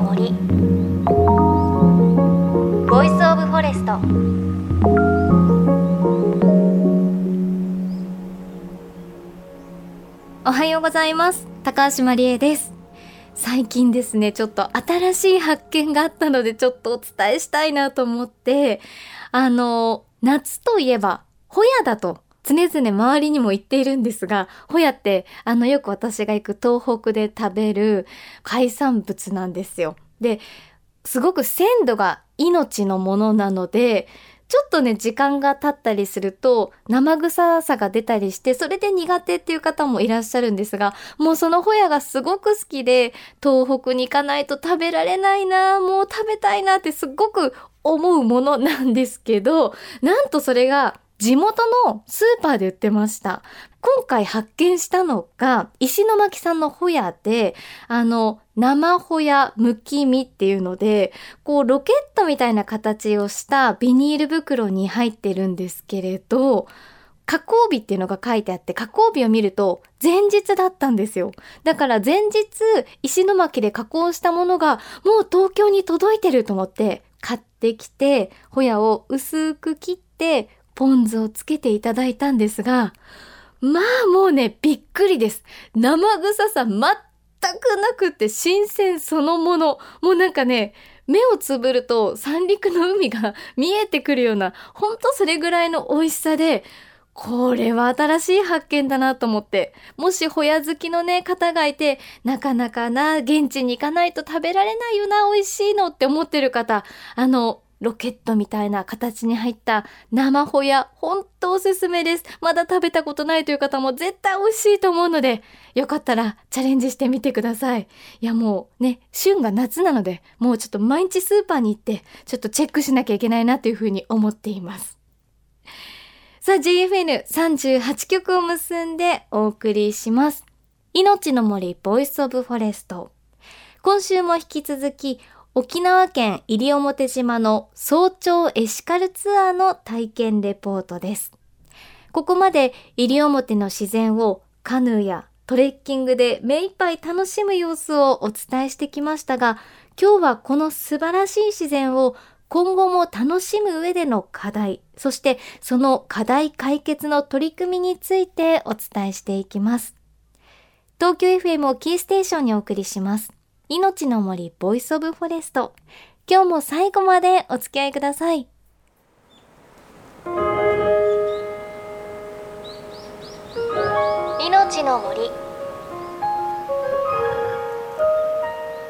の森ボイスオブフォレストおはようございます。高橋真理恵です。最近ですねちょっと新しい発見があったのでちょっとお伝えしたいなと思ってあの夏といえばホヤだと常々周りにも言っているんですが、ホヤって、あの、よく私が行く東北で食べる海産物なんですよ。で、すごく鮮度が命のものなので、ちょっとね、時間が経ったりすると、生臭さが出たりして、それで苦手っていう方もいらっしゃるんですが、もうそのホヤがすごく好きで、東北に行かないと食べられないな、もう食べたいなってすっごく思うものなんですけど、なんとそれが地元のスーパーで売ってました。今回発見したのが、石巻さんのホヤで、あの、生ホヤむき身っていうので、こう、ロケットみたいな形をしたビニール袋に入ってるんですけれど、加工日っていうのが書いてあって、加工日を見ると前日だったんですよ。だから前日、石巻で加工したものがもう東京に届いてると思って買ってきて、ホヤを薄く切ってポン酢をつけていただいたんですが、まあもうね、びっくりです。生臭さ全くなくって新鮮そのもの。もうなんかね、目をつぶると三陸の海が 見えてくるような、ほんとそれぐらいの美味しさで、これは新しい発見だなと思って。もしホヤ好きのね、方がいて、なかなかな、現地に行かないと食べられないよな、美味しいのって思ってる方、あの、ロケットみたいな形に入った生ホヤ、ほんとおすすめです。まだ食べたことないという方も絶対美味しいと思うので、よかったらチャレンジしてみてください。いやもうね、旬が夏なので、もうちょっと毎日スーパーに行って、ちょっとチェックしなきゃいけないなというふうに思っています。さあ、JFN38 曲を結んでお送りします。命の森ボイスオブフォレスト。今週も引き続き、沖縄県西表島の早朝エシカルツアーの体験レポートです。ここまで西表の自然をカヌーやトレッキングで目いっぱい楽しむ様子をお伝えしてきましたが、今日はこの素晴らしい自然を今後も楽しむ上での課題、そしてその課題解決の取り組みについてお伝えしていきます。東京 FM をキーステーションにお送りします。命の森ボイスオブフォレスト。今日も最後までお付き合いください。命の森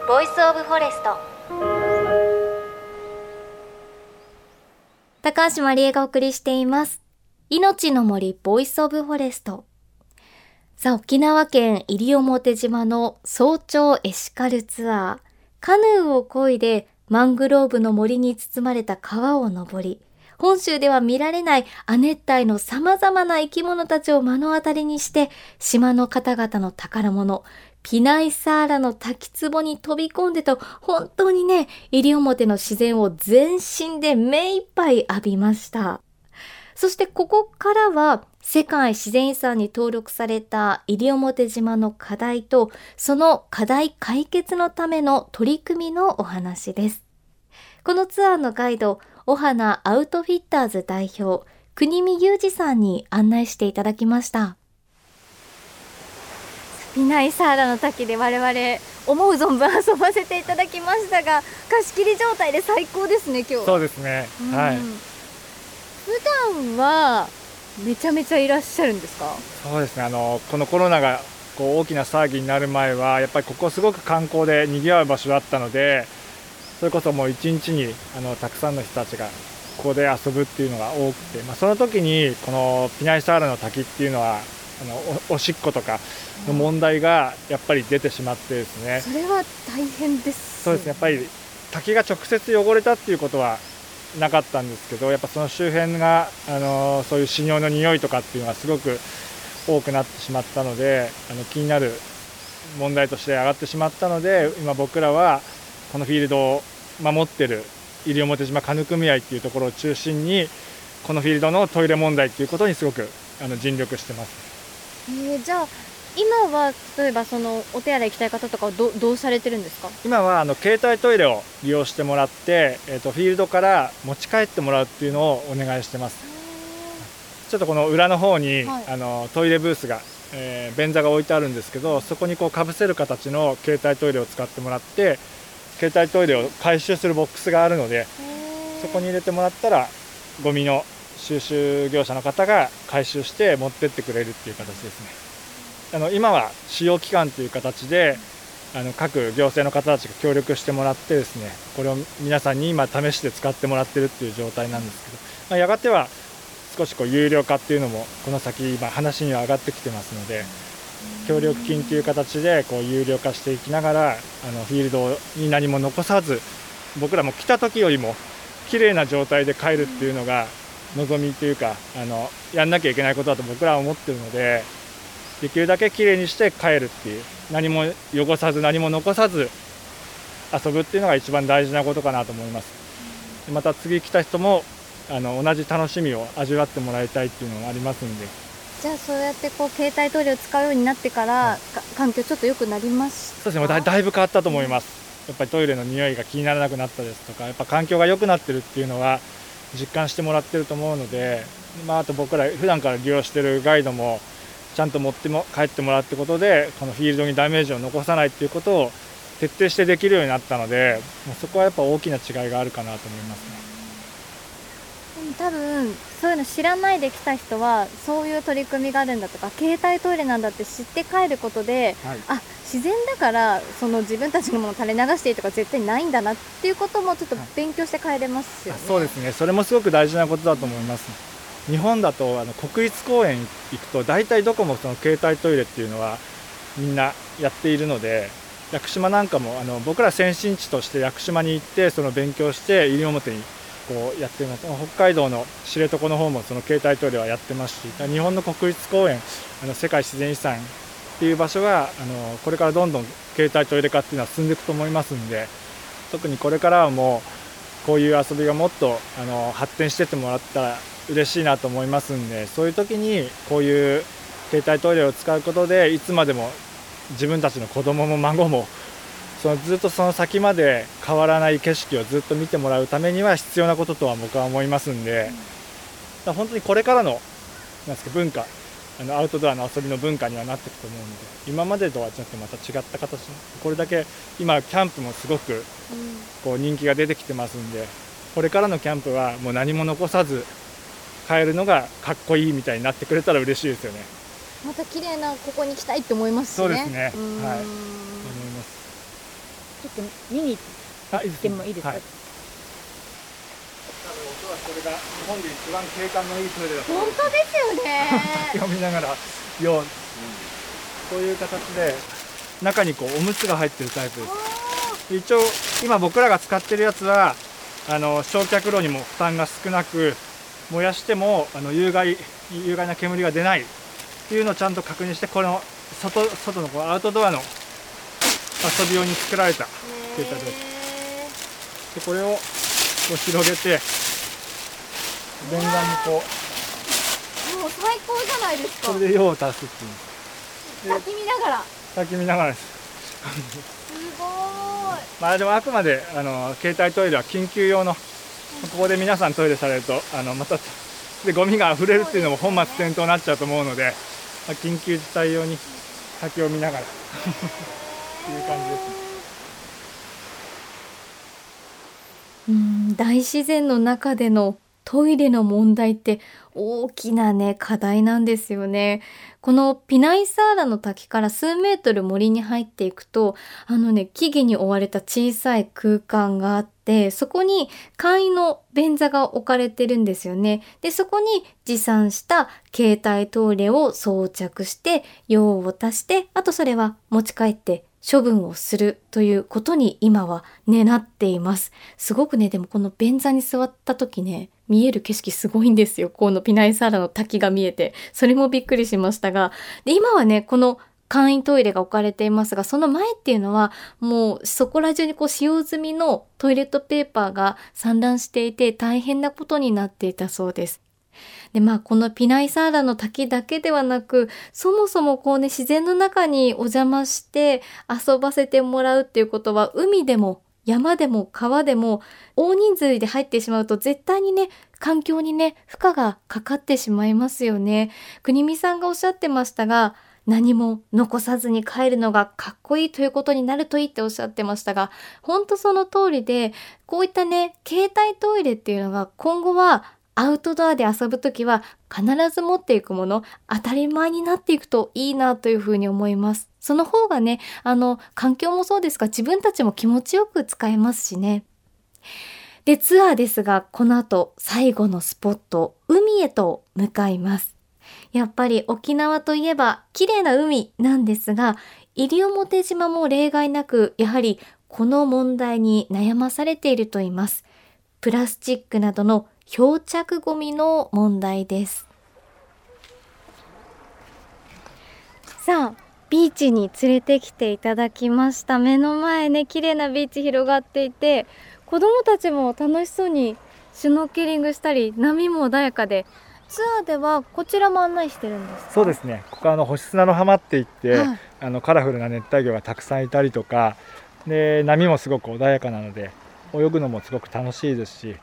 ボイスオブフォレスト高橋万里恵がお送りしています命の森ボイスオブフォレストさあ、沖縄県西表島の早朝エシカルツアー。カヌーを漕いでマングローブの森に包まれた川を登り、本州では見られない亜熱帯の様々な生き物たちを目の当たりにして、島の方々の宝物、ピナイサーラの滝壺に飛び込んでと、本当にね、西表の自然を全身で目いっぱい浴びました。そしてここからは世界自然遺産に登録された西表島の課題とその課題解決のための取り組みのお話です。このツアーのガイド、お花アウトフィッターズ代表、国見裕二さんに案内していただきました。ピナイサーラの滝で我々思う存分遊ばせていただきましたが貸し切り状態で最高ですね今日そうですね、はい普段はめちゃめちゃいらっしゃるんですか？そうですね。あのこのコロナがこう大きな騒ぎになる前はやっぱりここすごく観光で賑わう場所だったのでそれこそもう一日にあのたくさんの人たちがここで遊ぶっていうのが多くて、まあ、その時にこのピナイサーラの滝っていうのはあのおしっことかの問題がやっぱり出てしまってですね、それは大変です、ね、そうですね。やっぱり滝が直接汚れたっていうことはなかったんですけどやっぱその周辺があのそういう死尿の匂いとかっていうのがすごく多くなってしまったのであの気になる問題として上がってしまったので今僕らはこのフィールドを守ってる西表島カヌ組合っていうところを中心にこのフィールドのトイレ問題っていうことにすごくあの尽力してます。えー、じゃあ今は例えばそのお手洗い行きたい方とかはどどうされてるんですか？今はあの携帯トイレを利用してもらって、えー、とフィールドから持ち帰ってもらうっていうのをお願いしてます。ちょっとこの裏の方に、はい。あのトイレブースが、えー便座が置いてあるんですけどそこにこうかぶせる形の携帯トイレを使ってもらって携帯トイレを回収するボックスがあるのでそこに入れてもらったらゴミの収集業者の方が回収して持ってってくれるっていう形ですねあの今は使用期間という形であの各行政の方たちが協力してもらってですねこれを皆さんに今試して使ってもらってるっていう状態なんですけど、まあ、やがては少しこう有料化っていうのもこの先今話には上がってきてますので協力金という形でこう有料化していきながらあのフィールドに何も残さず僕らも来た時よりも綺麗な状態で帰るっていうのが望みというかあのやんなきゃいけないことだと僕らは思ってるのでできるだけ綺麗にして帰るっていう。何も汚さず何も残さず遊ぶっていうのが一番大事なことかなと思います。でまた次来た人もあの同じ楽しみを味わってもらいたいっていうのがありますんで。じゃあそうやってこう携帯トイレを使うようになってから、か環境ちょっと良くなりましたそうですね。だだいぶ変わったと思います。やっぱりトイレの匂いが気にならなくなったですとかやっぱ環境が良くなってるっていうのは実感してもらってると思うので、まあ、あと僕ら普段から利用してるガイドもちゃんと持っても帰ってもらうってことでこのフィールドにダメージを残さないっていうことを徹底してできるようになったのでそこはやっぱ大きな違いがあるかなと思いますね。多分そういうの知らないで来た人はそういう取り組みがあるんだとか携帯トイレなんだって知って帰ることではいあ自然だからその自分たちのものを垂れ流していいとか絶対ないんだなっていうこともちょっと勉強して帰れますよね。あそうですねそれもすごく大事なことだと思います日本だとあの国立公園行くと大体どこもその携帯トイレっていうのはみんなやっているので屋久島なんかもあの僕ら先進地として屋久島に行ってその勉強して西表にこうやってます。北海道の知床の方もその携帯トイレはやってますし日本の国立公園あの世界自然遺産っていう場所があのこれからどんどん携帯トイレ化っていうのは進んでいくと思いますんで特にこれからはもうこういう遊びがもっとあの発展してってもらったら嬉しいなと思いますんでそういう時にこういう携帯トイレを使うことでいつまでも自分たちの子供も孫もそのずっとその先まで変わらない景色をずっと見てもらうためには必要なこととは僕は思いますんで、本当にこれからのなんですか文化あのアウトドアの遊びの文化にはなっていくと思うので今までとはちょっとまた違った形これだけ今キャンプもすごくこう人気が出てきてますんでこれからのキャンプはもう何も残さず帰るのがかっこいいみたいになってくれたら嬉しいですよね。また綺麗なここに来たいって思いますしね。そうですね。うん。はい。思いますちょっと見に行ってもいいですか、はい多分おそらくこれが日本で一番景観のいいトイレ本当ですよね。読みながらようこういう形で中にこうおむつが入ってるタイプです。一応今僕らが使ってるやつはあの焼却炉にも負担が少なく燃やしてもあの有害有害な煙が出ないっていうのをちゃんと確認してこの外外のこうアウトドアの遊び用に作られた携帯ですでこれをこう広げて便座にこうもう最高じゃないですか。それで用を足すっていう滝見ながら。滝見ながらですすごーい。まあでもあくまであの携帯トイレは緊急用のここで皆さんトイレされるとあのまたでゴミが溢れるっていうのも本末転倒になっちゃうと思うので、まあ、緊急事態用に先を見ながらっていう感じですね。うん、大自然の中でのトイレの問題って大きなね課題なんですよね。このピナイサーラの滝から数メートル森に入っていくとあのね木々に覆われた小さい空間があってそこに簡易の便座が置かれてるんですよね。でそこに持参した携帯トイレを装着して用を足してあとそれは持ち帰って処分をするということに今はねなっています。すごくね、でもこの便座に座った時ね、見える景色すごいんですよ。このピナイサーラの滝が見えて。それもびっくりしましたが。で、今はね、この簡易トイレが置かれていますが、その前っていうのは、もうそこら中にこう使用済みのトイレットペーパーが散乱していて大変なことになっていたそうです。で、まあ、このピナイサーラの滝だけではなく、そもそもこうね、自然の中にお邪魔して遊ばせてもらうっていうことは、海でも山でも川でも大人数で入ってしまうと絶対にね、環境にね、負荷がかかってしまいますよね。国見さんがおっしゃってましたが、何も残さずに帰るのがかっこいいということになるといいっておっしゃってましたが、本当その通りで、こういったね、携帯トイレっていうのが今後はアウトドアで遊ぶときは必ず持っていくもの、当たり前になっていくといいなというふうに思います。その方がね、あの、環境もそうですが自分たちも気持ちよく使えますしね。で、ツアーですが、この後最後のスポット、海へと向かいます。やっぱり沖縄といえば綺麗な海なんですが、西表島も例外なく、やはりこの問題に悩まされていると言います。プラスチックなどの漂着ゴミの問題です。さあビーチに連れてきていただきました。目の前ね綺麗なビーチ広がっていて子供たちも楽しそうにシュノーケリングしたり波も穏やかでツアーではこちらも案内してるんですそうですね。ここあの星砂の浜って言って、はい、あのカラフルな熱帯魚がたくさんいたりとかで波もすごく穏やかなので泳ぐのもすごく楽しいですし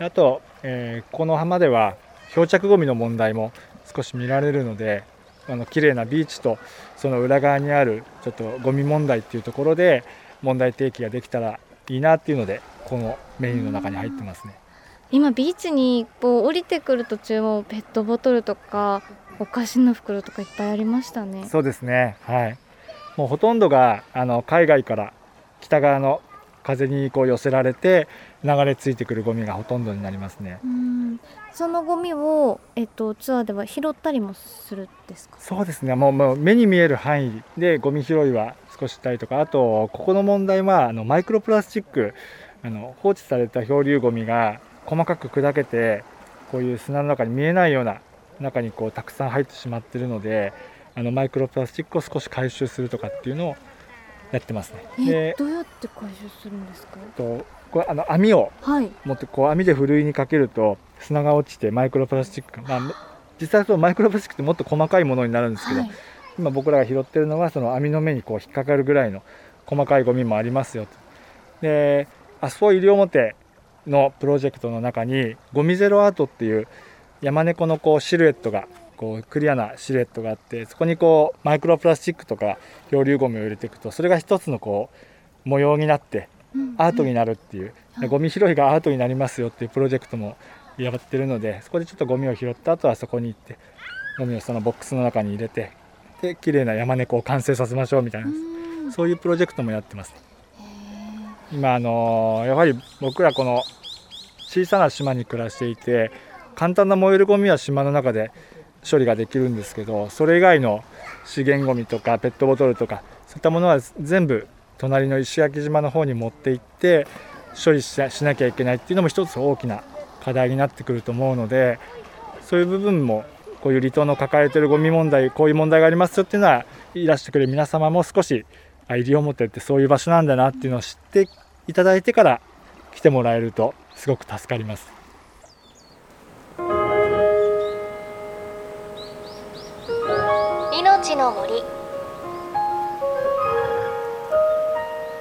あと、えー、この浜では漂着ごみの問題も少し見られるのであの綺麗なビーチとその裏側にあるちょっとゴミ問題っていうところで問題提起ができたらいいなっていうのでこのメニューの中に入ってますね。今ビーチにこう降りてくる途中もペットボトルとかお菓子の袋とかいっぱいありましたね。そうですね。はい。もうほとんどがあの海外から北側の風にこう寄せられて流れ着いてくるゴミがほとんどになりますね。そのゴミを、えっと、ツアーでは拾ったりもするんですか？そうですねもうもう目に見える範囲でゴミ拾いは少ししたりとかあとここの問題はあのマイクロプラスチックあの放置された漂流ゴミが細かく砕けてこういう砂の中に見えないような中にこうたくさん入ってしまっているのであのマイクロプラスチックを少し回収するとかっていうのをやってますね。でどうやって回収するんですか？とこれあの網を持ってこう網でふるいにかけると砂が落ちてマイクロプラスチックまあ、実際そのマイクロプラスチックってもっと細かいものになるんですけど、はい、今僕らが拾ってるのはその網の目にこう引っかかるぐらいの細かいゴミもありますよと。で阿蘇西表のプロジェクトの中にゴミゼロアートっていう山猫のこうシルエットがこうクリアなシルエットがあってそこにこうマイクロプラスチックとか漂流ゴミを入れていくとそれが一つのこう模様になってアートになるっていう、うん、ゴミ拾いがアートになりますよっていうプロジェクトもやってるのでそこでちょっとゴミを拾った後はそこに行ってゴミをそのボックスの中に入れてで綺麗な山猫を完成させましょうみたいな、うん、そういうプロジェクトもやってます、今あのやはり僕らこの小さな島に暮らしていて簡単な燃えるゴミは島の中で処理ができるんですけどそれ以外の資源ゴミとかペットボトルとかそういったものは全部隣の石垣島の方に持って行って処理しなきゃいけないっていうのも一つ大きな課題になってくると思うのでそういう部分もこういう離島の抱えてるゴミ問題こういう問題がありますよっていうのはいらしてくれる皆様も少し西表ってそういう場所なんだなっていうのを知っていただいてから来てもらえるとすごく助かります。命の森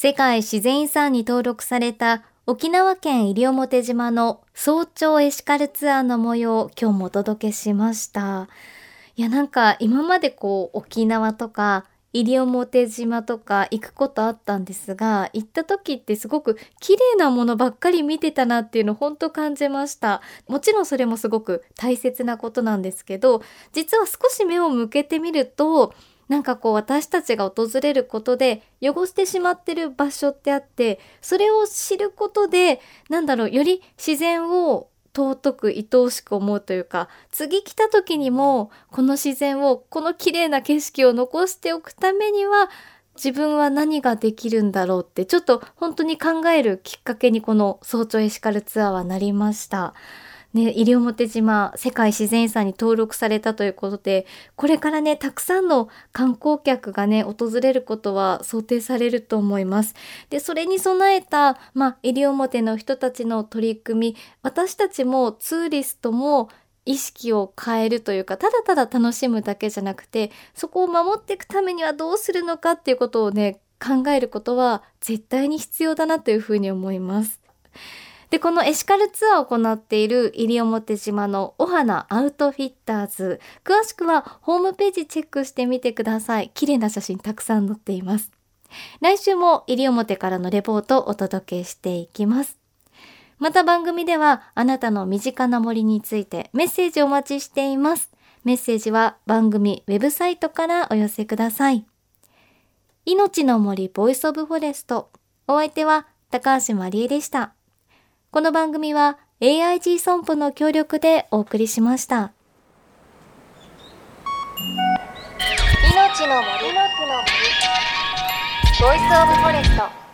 世界自然遺産に登録された沖縄県西表島の早朝エシカルツアーの模様を今日もお届けしました。いやなんか今までこう沖縄とか西表島とか行くことあったんですが行った時ってすごく綺麗なものばっかり見てたなっていうのを本当感じましたもちろんそれもすごく大切なことなんですけど実は少し目を向けてみるとなんかこう私たちが訪れることで汚してしまってる場所ってあってそれを知ることでなんだろうより自然を尊く愛おしく思うというか次来た時にもこの自然をこの綺麗な景色を残しておくためには自分は何ができるんだろうってちょっと本当に考えるきっかけにこの早朝エシカルツアーはなりました。ね、西表島世界自然遺産に登録されたということでこれからねたくさんの観光客がね訪れることは想定されると思いますでそれに備えた、まあ、西表の人たちの取り組み私たちもツーリストも意識を変えるというかただただ楽しむだけじゃなくてそこを守っていくためにはどうするのかっていうことをね考えることは絶対に必要だなというふうに思います。で、このエシカルツアーを行っている西表島のお花アウトフィッターズ。詳しくはホームページチェックしてみてください。綺麗な写真たくさん載っています。来週も西表からのレポートをお届けしていきます。また番組ではあなたの身近な森についてメッセージお待ちしています。メッセージは番組ウェブサイトからお寄せください。命の森ボイスオブフォレスト。お相手は高橋万里恵でした。この番組は AIG 損保の協力でお送りしました。命の森。の木の森。ボイスオブフォレスト